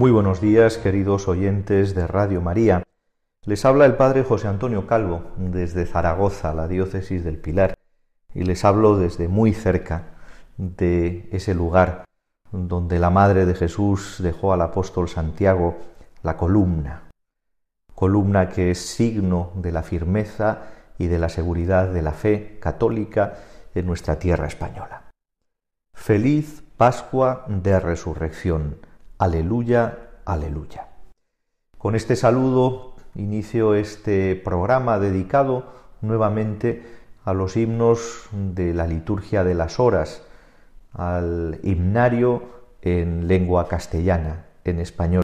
Muy buenos días, queridos oyentes de Radio María. Les habla el Padre José Antonio Calvo desde Zaragoza, la diócesis del Pilar, y les hablo desde muy cerca de ese lugar donde la Madre de Jesús dejó al apóstol Santiago la columna, columna que es signo de la firmeza y de la seguridad de la fe católica en nuestra tierra española. Feliz Pascua de Resurrección Aleluya, aleluya. Con este saludo inicio este programa dedicado nuevamente a los himnos de la liturgia de las horas, al himnario en lengua castellana, en español.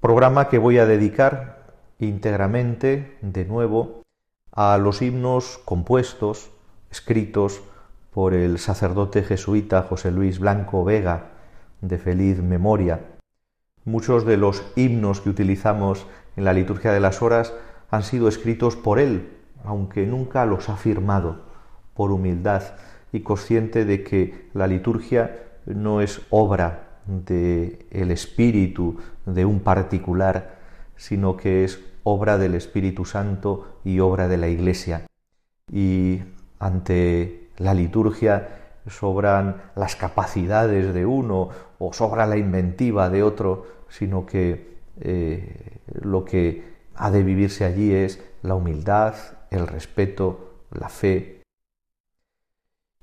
Programa que voy a dedicar íntegramente, de nuevo, a los himnos compuestos, escritos por el sacerdote jesuita José Luis Blanco Vega, de feliz memoria. Muchos de los himnos que utilizamos en la liturgia de las horas han sido escritos por él, aunque nunca los ha firmado, por humildad y consciente de que la liturgia no es obra del el espíritu de un particular, sino que es obra del Espíritu Santo y obra de la Iglesia. Y ante la liturgia sobran las capacidades de uno o sobra la inventiva de otro, sino que eh, lo que ha de vivirse allí es la humildad, el respeto, la fe.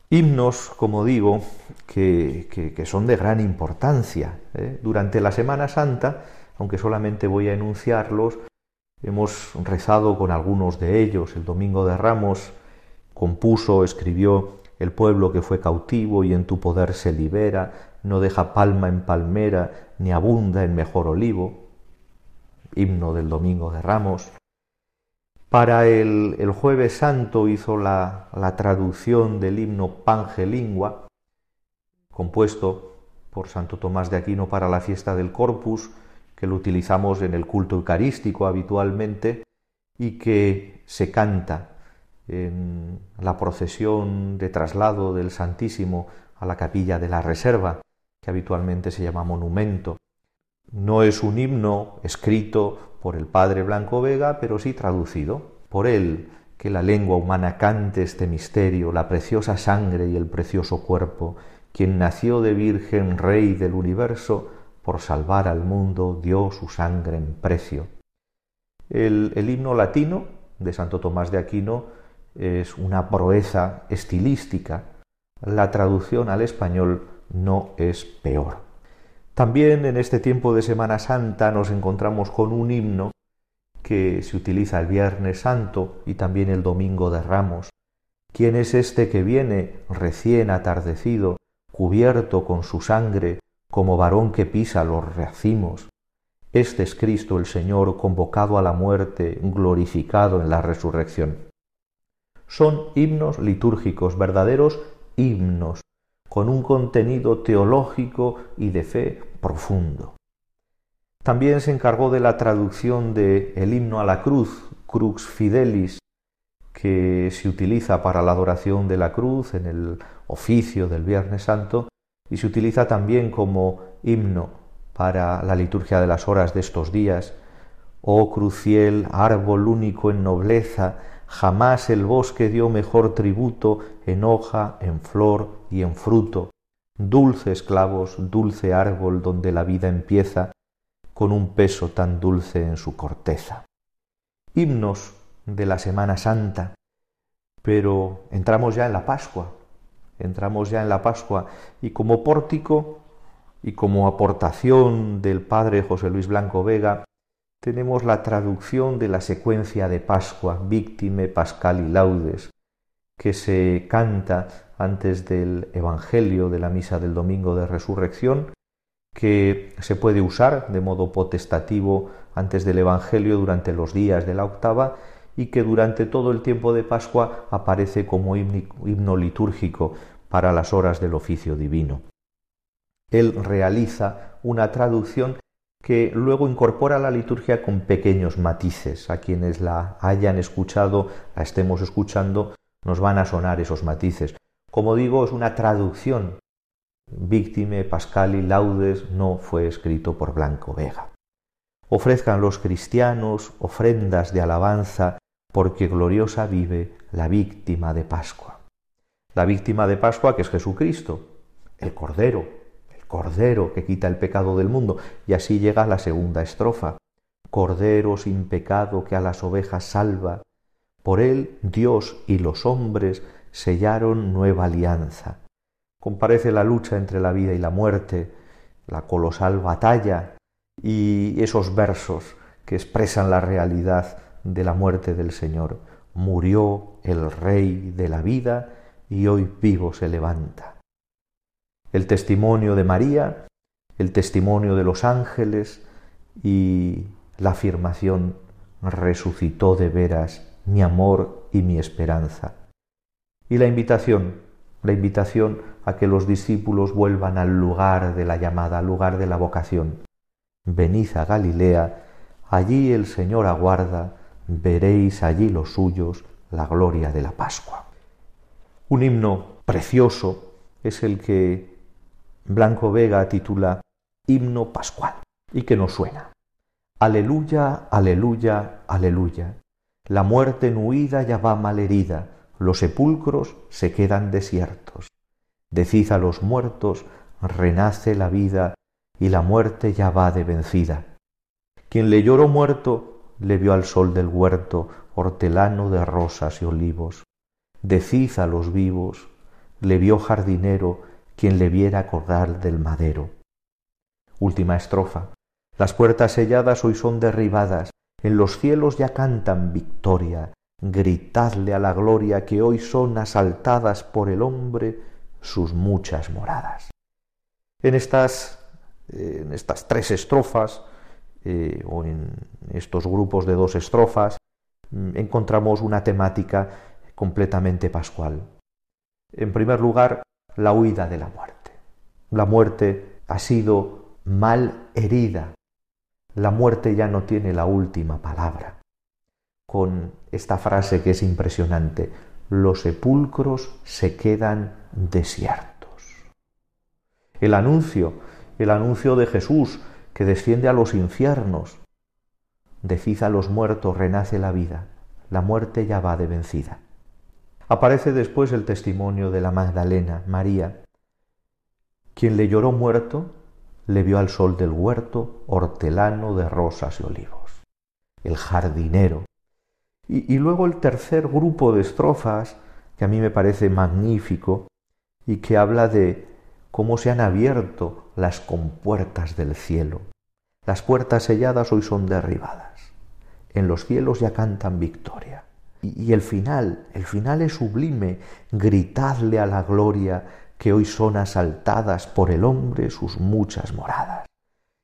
Himnos, como digo, que, son de gran importancia. ¿eh? Durante la Semana Santa, aunque solamente voy a enunciarlos, hemos rezado con algunos de ellos. El Domingo de Ramos compuso, escribió el pueblo que fue cautivo y en tu poder se libera, no deja palma en palmera, ni abunda en mejor olivo. Himno del Domingo de Ramos. Para el, el jueves santo hizo la, la traducción del himno Pangelingua, compuesto por Santo Tomás de Aquino para la fiesta del Corpus, que lo utilizamos en el culto eucarístico habitualmente y que se canta en la procesión de traslado del Santísimo a la capilla de la Reserva, que habitualmente se llama monumento. No es un himno escrito por el padre Blanco Vega, pero sí traducido por él, que la lengua humana cante este misterio, la preciosa sangre y el precioso cuerpo, quien nació de Virgen Rey del universo, por salvar al mundo dio su sangre en precio. El, el himno latino de Santo Tomás de Aquino es una proeza estilística, la traducción al español no es peor. También en este tiempo de Semana Santa nos encontramos con un himno que se utiliza el Viernes Santo y también el Domingo de Ramos. ¿Quién es este que viene recién atardecido, cubierto con su sangre, como varón que pisa los racimos? Este es Cristo el Señor, convocado a la muerte, glorificado en la resurrección son himnos litúrgicos, verdaderos himnos, con un contenido teológico y de fe profundo. También se encargó de la traducción del el himno a la cruz, Crux Fidelis, que se utiliza para la adoración de la cruz en el oficio del Viernes Santo y se utiliza también como himno para la liturgia de las horas de estos días. Oh cruciel, árbol único en nobleza, Jamás el bosque dio mejor tributo en hoja, en flor y en fruto. Dulces clavos, dulce árbol donde la vida empieza, con un peso tan dulce en su corteza. Himnos de la Semana Santa, pero entramos ya en la Pascua, entramos ya en la Pascua y como pórtico y como aportación del padre José Luis Blanco Vega, tenemos la traducción de la secuencia de Pascua, Víctime, Pascal y Laudes, que se canta antes del Evangelio de la Misa del Domingo de Resurrección, que se puede usar de modo potestativo antes del Evangelio durante los días de la octava y que durante todo el tiempo de Pascua aparece como himno litúrgico para las horas del oficio divino. Él realiza una traducción que luego incorpora la liturgia con pequeños matices. A quienes la hayan escuchado, la estemos escuchando, nos van a sonar esos matices. Como digo, es una traducción. Víctime, Pascali, Laudes no fue escrito por Blanco Vega. Ofrezcan los cristianos ofrendas de alabanza, porque gloriosa vive la víctima de Pascua. La víctima de Pascua que es Jesucristo, el Cordero, Cordero que quita el pecado del mundo. Y así llega la segunda estrofa. Cordero sin pecado que a las ovejas salva. Por él Dios y los hombres sellaron nueva alianza. Comparece la lucha entre la vida y la muerte, la colosal batalla y esos versos que expresan la realidad de la muerte del Señor. Murió el Rey de la vida y hoy vivo se levanta el testimonio de María, el testimonio de los ángeles y la afirmación resucitó de veras mi amor y mi esperanza. Y la invitación, la invitación a que los discípulos vuelvan al lugar de la llamada, al lugar de la vocación. Venid a Galilea, allí el Señor aguarda, veréis allí los suyos, la gloria de la Pascua. Un himno precioso es el que Blanco Vega titula Himno Pascual y que nos suena. Aleluya, aleluya, aleluya. La muerte en huida ya va malherida, los sepulcros se quedan desiertos. Decid a los muertos, renace la vida y la muerte ya va de vencida. Quien le lloró muerto, le vio al sol del huerto, hortelano de rosas y olivos. Decid a los vivos, le vio jardinero, quien le viera acordar del madero. Última estrofa. Las puertas selladas hoy son derribadas, en los cielos ya cantan victoria, gritadle a la gloria que hoy son asaltadas por el hombre sus muchas moradas. En estas, eh, en estas tres estrofas, eh, o en estos grupos de dos estrofas, mm, encontramos una temática completamente pascual. En primer lugar, la huida de la muerte. La muerte ha sido mal herida. La muerte ya no tiene la última palabra. Con esta frase que es impresionante, los sepulcros se quedan desiertos. El anuncio, el anuncio de Jesús que desciende a los infiernos. Decid a los muertos, renace la vida. La muerte ya va de vencida. Aparece después el testimonio de la Magdalena, María, quien le lloró muerto, le vio al sol del huerto, hortelano de rosas y olivos, el jardinero. Y, luego el tercer grupo de estrofas, que a mí me parece magnífico, y que habla de cómo se han abierto las compuertas del cielo. Las puertas selladas hoy son derribadas. En los cielos ya cantan victoria. Y, el final, el final es sublime, gritadle a la gloria que hoy son asaltadas por el hombre sus muchas moradas.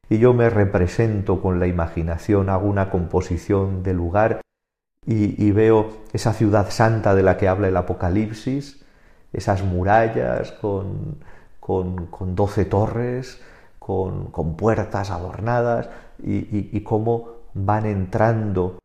Y yo me represento con la imaginación, hago una composición de lugar y, veo esa ciudad santa de la que habla el Apocalipsis, esas murallas con, con, doce torres, con, con, puertas adornadas y, y cómo van entrando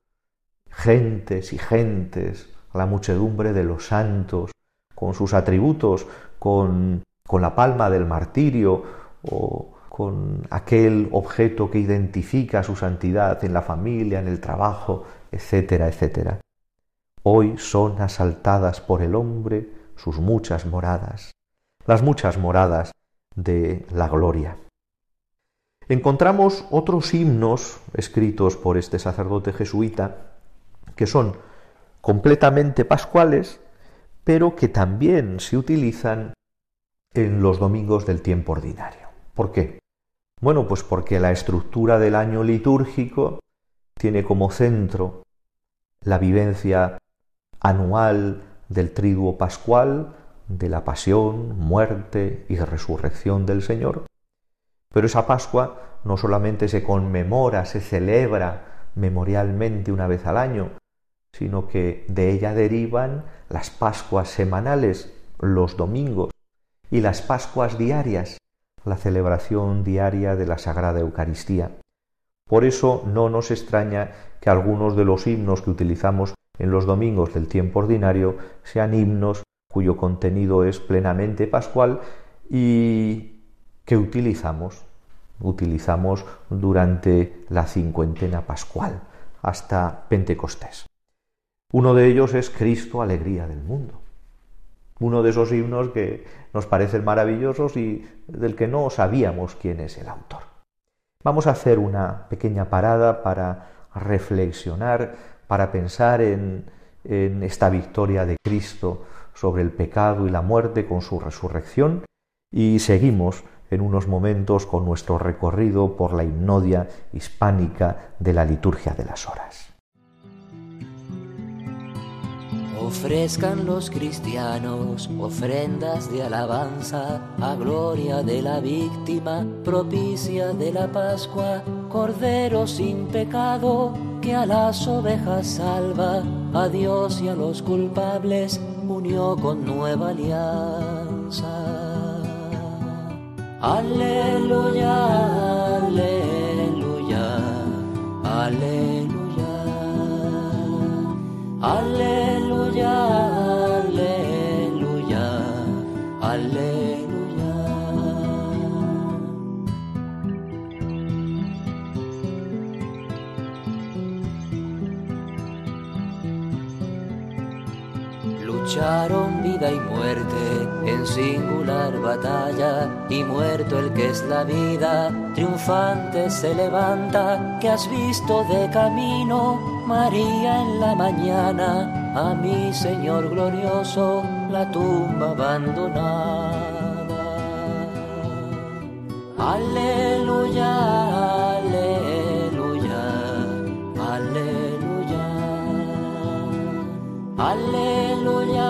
gentes y gentes, la muchedumbre de los santos, con sus atributos, con, con la palma del martirio o con aquel objeto que identifica su santidad en la familia, en el trabajo, etcétera, etcétera. Hoy son asaltadas por el hombre sus muchas moradas, las muchas moradas de la gloria. Encontramos otros himnos escritos por este sacerdote jesuita que son completamente pascuales pero que también se utilizan en los domingos del tiempo ordinario. ¿Por qué? Bueno, pues porque la estructura del año litúrgico tiene como centro la vivencia anual del triduo pascual, de la pasión, muerte y resurrección del Señor. Pero esa Pascua no solamente se conmemora, se celebra memorialmente una vez al año, sino que de ella derivan las Pascuas semanales, los domingos, y las Pascuas diarias, la celebración diaria de la Sagrada Eucaristía. Por eso no nos extraña que algunos de los himnos que utilizamos en los domingos del tiempo ordinario sean himnos cuyo contenido es plenamente pascual y que utilizamos, utilizamos durante la cincuentena pascual hasta Pentecostés. Uno de ellos es Cristo, alegría del mundo. Uno de esos himnos que nos parecen maravillosos y del que no sabíamos quién es el autor. Vamos a hacer una pequeña parada para reflexionar, para pensar en, en esta victoria de Cristo sobre el pecado y la muerte con su resurrección y seguimos en unos momentos con nuestro recorrido por la hipnodia hispánica de la liturgia de las horas. Ofrezcan los cristianos ofrendas de alabanza a gloria de la víctima propicia de la Pascua, Cordero sin pecado que a las ovejas salva, a Dios y a los culpables unió con nueva alianza. Aleluya, aleluya, aleluya, aleluya. Lucharon vida y muerte en singular batalla y muerto el que es la vida, triunfante se levanta, que has visto de camino, María en la mañana, a mi Señor glorioso, la tumba abandonada. Aleluya, aleluya, aleluya. Aleluya,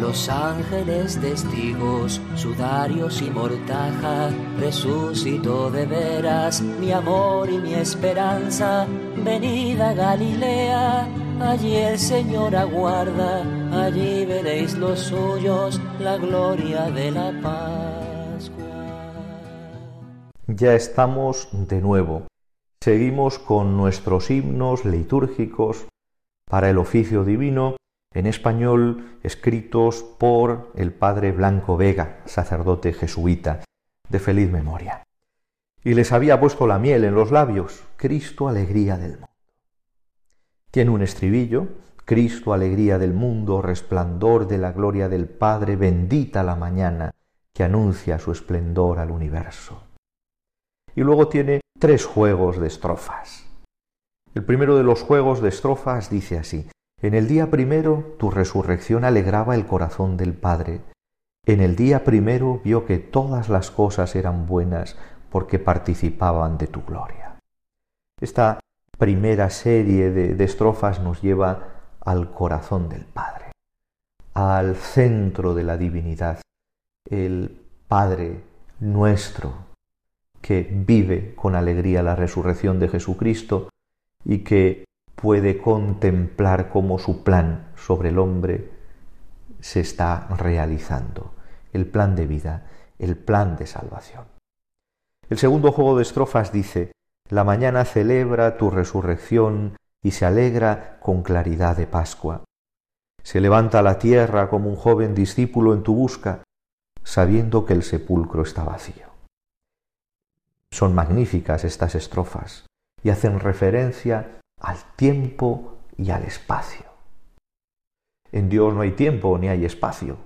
Los ángeles testigos, sudarios y mortaja, resucitó de veras mi amor y mi esperanza. Venida Galilea, allí el Señor aguarda, allí veréis los suyos, la gloria de la Pascua. Ya estamos de nuevo. Seguimos con nuestros himnos litúrgicos para el oficio divino en español escritos por el padre Blanco Vega, sacerdote jesuita de feliz memoria. Y les había puesto la miel en los labios, Cristo alegría del mundo. Tiene un estribillo, Cristo, alegría del mundo, resplandor de la gloria del Padre, bendita la mañana que anuncia su esplendor al universo. Y luego tiene tres juegos de estrofas. El primero de los juegos de estrofas dice así, En el día primero tu resurrección alegraba el corazón del Padre. En el día primero vio que todas las cosas eran buenas porque participaban de tu gloria. Esta primera serie de, estrofas nos lleva al corazón del Padre, al centro de la divinidad, el Padre nuestro, que vive con alegría la resurrección de Jesucristo y que puede contemplar cómo su plan sobre el hombre se está realizando, el plan de vida, el plan de salvación. El segundo juego de estrofas dice, la mañana celebra tu resurrección y se alegra con claridad de Pascua. Se levanta la tierra como un joven discípulo en tu busca, sabiendo que el sepulcro está vacío. Son magníficas estas estrofas y hacen referencia al tiempo y al espacio. en Dios no hay tiempo ni hay espacio,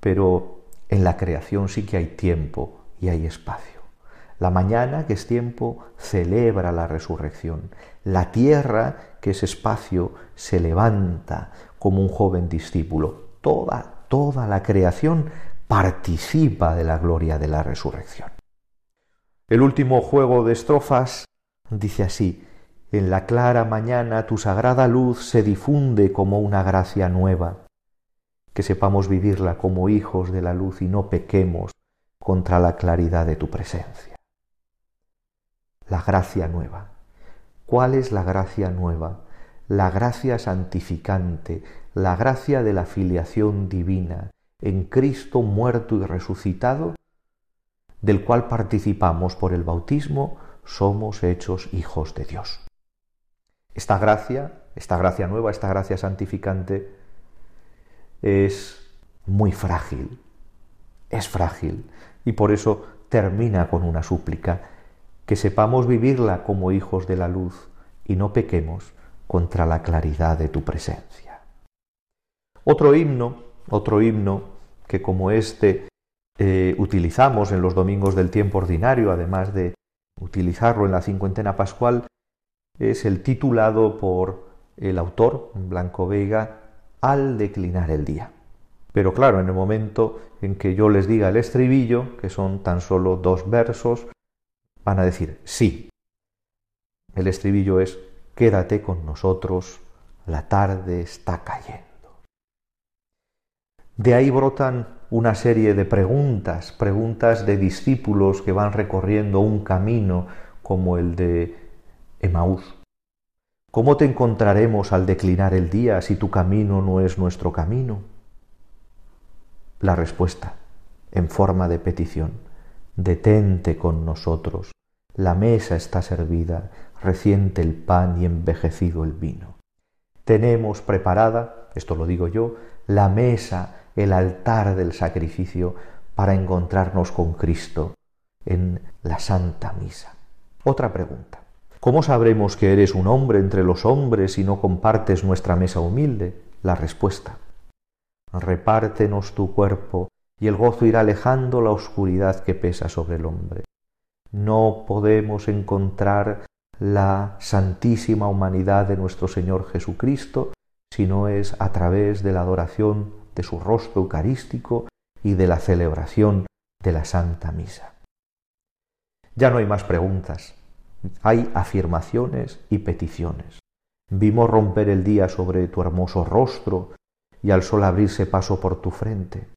pero en la creación sí que hay tiempo y hay espacio. La mañana, que es tiempo, celebra la resurrección. La tierra, que es espacio, se levanta como un joven discípulo. Toda, toda la creación participa de la gloria de la resurrección. El último juego de estrofas dice así, en la clara mañana tu sagrada luz se difunde como una gracia nueva, que sepamos vivirla como hijos de la luz y no pequemos contra la claridad de tu presencia. La gracia nueva. ¿Cuál es la gracia nueva? La gracia santificante, la gracia de la filiación divina, en Cristo muerto y resucitado, del cual participamos por el bautismo, somos hechos hijos de Dios. Esta gracia, esta gracia nueva, esta gracia santificante, es muy frágil, es frágil, y por eso termina con una súplica, que sepamos vivirla como hijos de la luz y no pequemos contra la claridad de tu presencia. Otro himno, otro himno que como este eh, utilizamos en los domingos del tiempo ordinario, además de utilizarlo en la cincuentena pascual, es el titulado por el autor, Blanco Vega, al declinar el día. Pero claro, en el momento en que yo les diga el estribillo, que son tan solo dos versos, van a decir sí. El estribillo es quédate con nosotros, la tarde está cayendo. De ahí brotan una serie de preguntas, preguntas de discípulos que van recorriendo un camino como el de Emaús. ¿Cómo te encontraremos al declinar el día si tu camino no es nuestro camino? La respuesta, en forma de petición, detente con nosotros, la mesa está servida, reciente el pan y envejecido el vino. Tenemos preparada, esto lo digo yo, la mesa, el altar del sacrificio para encontrarnos con Cristo en la Santa Misa. Otra pregunta. ¿Cómo sabremos que eres un hombre entre los hombres si no compartes nuestra mesa humilde? La respuesta. Repártenos tu cuerpo y el gozo irá alejando la oscuridad que pesa sobre el hombre. No podemos encontrar la santísima humanidad de nuestro Señor Jesucristo si no es a través de la adoración de su rostro eucarístico y de la celebración de la Santa Misa. Ya no hay más preguntas, hay afirmaciones y peticiones. Vimos romper el día sobre tu hermoso rostro y al sol abrirse paso por tu frente.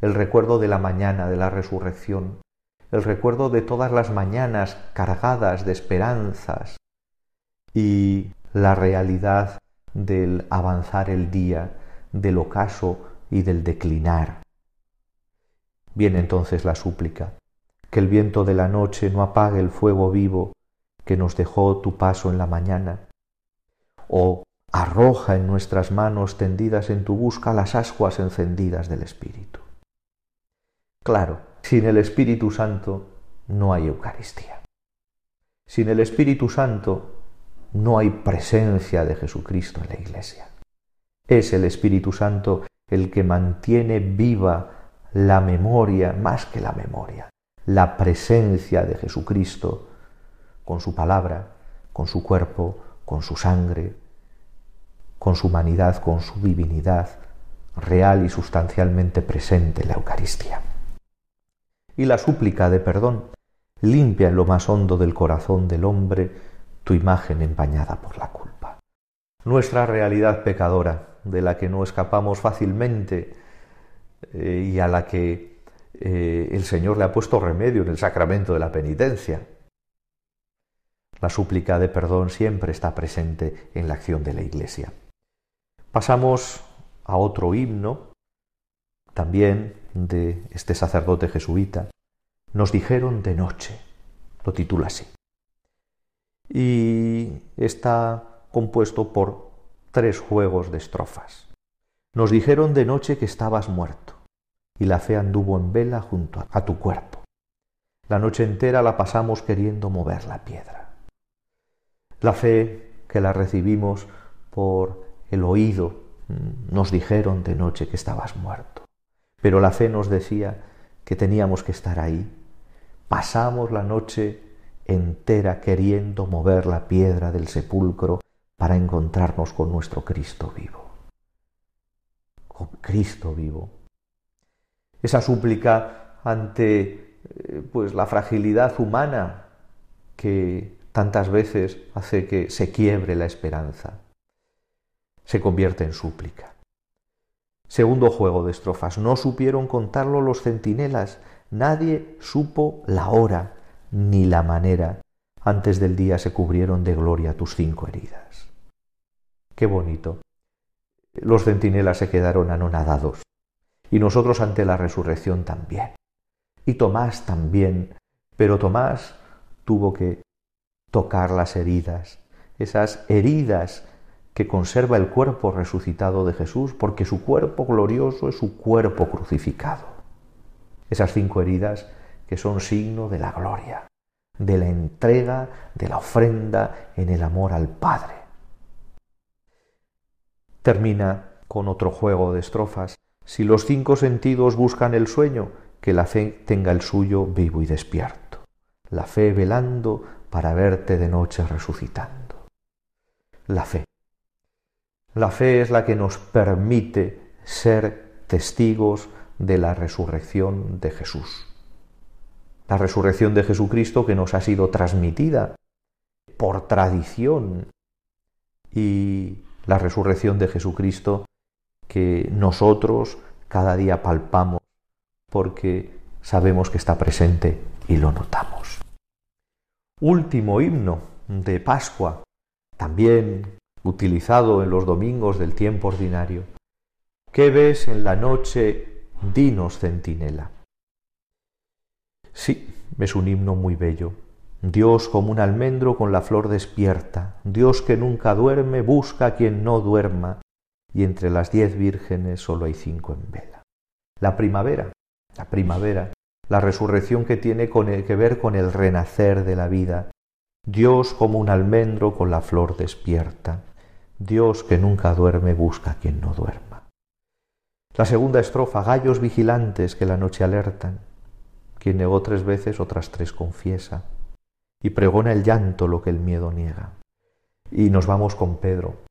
El recuerdo de la mañana de la resurrección, el recuerdo de todas las mañanas cargadas de esperanzas y la realidad del avanzar el día, del ocaso y del declinar. Viene entonces la súplica que el viento de la noche no apague el fuego vivo que nos dejó tu paso en la mañana, o arroja en nuestras manos tendidas en tu busca las ascuas encendidas del Espíritu. Claro, sin el Espíritu Santo no hay Eucaristía. Sin el Espíritu Santo no hay presencia de Jesucristo en la Iglesia. Es el Espíritu Santo el que mantiene viva la memoria, más que la memoria, la presencia de Jesucristo con su palabra, con su cuerpo, con su sangre, con su humanidad, con su divinidad, real y sustancialmente presente en la Eucaristía. Y la súplica de perdón limpia en lo más hondo del corazón del hombre tu imagen empañada por la culpa. Nuestra realidad pecadora, de la que no escapamos fácilmente eh, y a la que eh, el Señor le ha puesto remedio en el sacramento de la penitencia. La súplica de perdón siempre está presente en la acción de la Iglesia. Pasamos a otro himno, también de este sacerdote jesuita. Nos dijeron de noche, lo titula así. Y está compuesto por tres juegos de estrofas. Nos dijeron de noche que estabas muerto y la fe anduvo en vela junto a tu cuerpo. La noche entera la pasamos queriendo mover la piedra. La fe que la recibimos por el oído mm, nos dijeron de noche que estabas muerto, pero la fe nos decía que teníamos que estar ahí. Pasamos la noche entera queriendo mover la piedra del sepulcro para encontrarnos con nuestro Cristo vivo. Cristo vivo. Esa súplica ante eh, pues la fragilidad humana que tantas veces hace que se quiebre la esperanza, se convierte en súplica. Segundo juego de estrofas. No supieron contarlo los centinelas. Nadie supo la hora ni la manera. Antes del día se cubrieron de gloria tus cinco heridas. Qué bonito. Los centinelas se quedaron anonadados. Y nosotros ante la resurrección también. Y Tomás también. Pero Tomás tuvo que tocar las heridas, esas heridas que conserva el cuerpo resucitado de Jesús, porque su cuerpo glorioso es su cuerpo crucificado. Esas cinco heridas que son signo de la gloria, de la entrega, de la ofrenda en el amor al Padre. Termina con otro juego de estrofas. Si los cinco sentidos buscan el sueño, que la fe tenga el suyo vivo y despierto. La fe velando para verte de noche resucitando. La fe. La fe es la que nos permite ser testigos de la resurrección de Jesús. La resurrección de Jesucristo que nos ha sido transmitida por tradición y la resurrección de Jesucristo que nosotros cada día palpamos porque sabemos que está presente y lo notamos. Último himno de Pascua, también utilizado en los domingos del tiempo ordinario. ¿Qué ves en la noche? Dinos, centinela. Sí, es un himno muy bello. Dios como un almendro con la flor despierta, Dios que nunca duerme busca a quien no duerma, y entre las diez vírgenes solo hay cinco en vela. La primavera, la primavera, la resurrección que tiene que ver con el renacer de la vida, Dios como un almendro con la flor despierta, Dios que nunca duerme busca a quien no duerma. La segunda estrofa, gallos vigilantes que la noche alertan. Quien negó tres veces, otras tres confiesa. Y pregona el llanto lo que el miedo niega. Y nos vamos con Pedro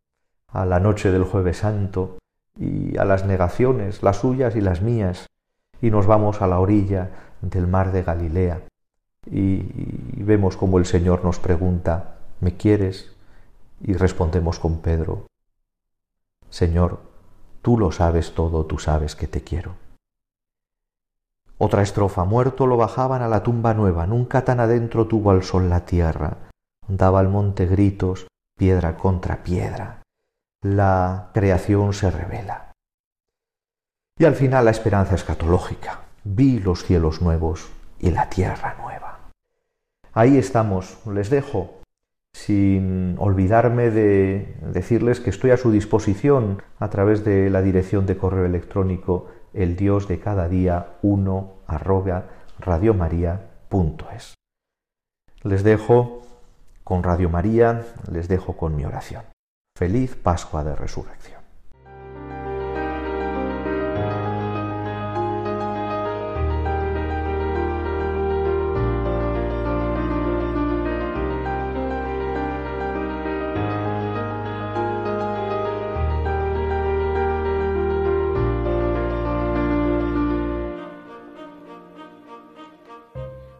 a la noche del jueves santo y a las negaciones, las suyas y las mías. Y nos vamos a la orilla del mar de Galilea. Y, vemos como el Señor nos pregunta, ¿me quieres? Y respondemos con Pedro, Señor, tú lo sabes todo, tú sabes que te quiero. Otra estrofa, muerto lo bajaban a la tumba nueva, nunca tan adentro tuvo al sol la tierra, daba al monte gritos, piedra contra piedra. La creación se revela. Y al final la esperanza escatológica. Vi los cielos nuevos y la tierra nueva. Ahí estamos, les dejo sin olvidarme de decirles que estoy a su disposición a través de la dirección de correo electrónico el dios de cada día 1 arroba radiomaria.es. Les dejo con Radio María, les dejo con mi oración. Feliz Pascua de Resurrección.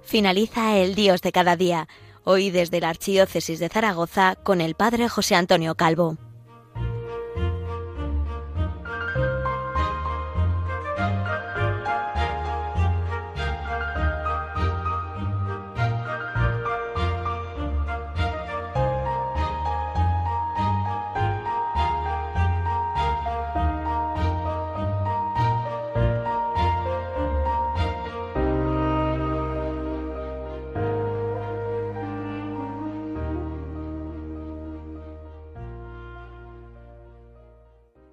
finaliza el Dios de cada día, hoy desde la Archidiócesis de Zaragoza con el Padre José Antonio Calvo.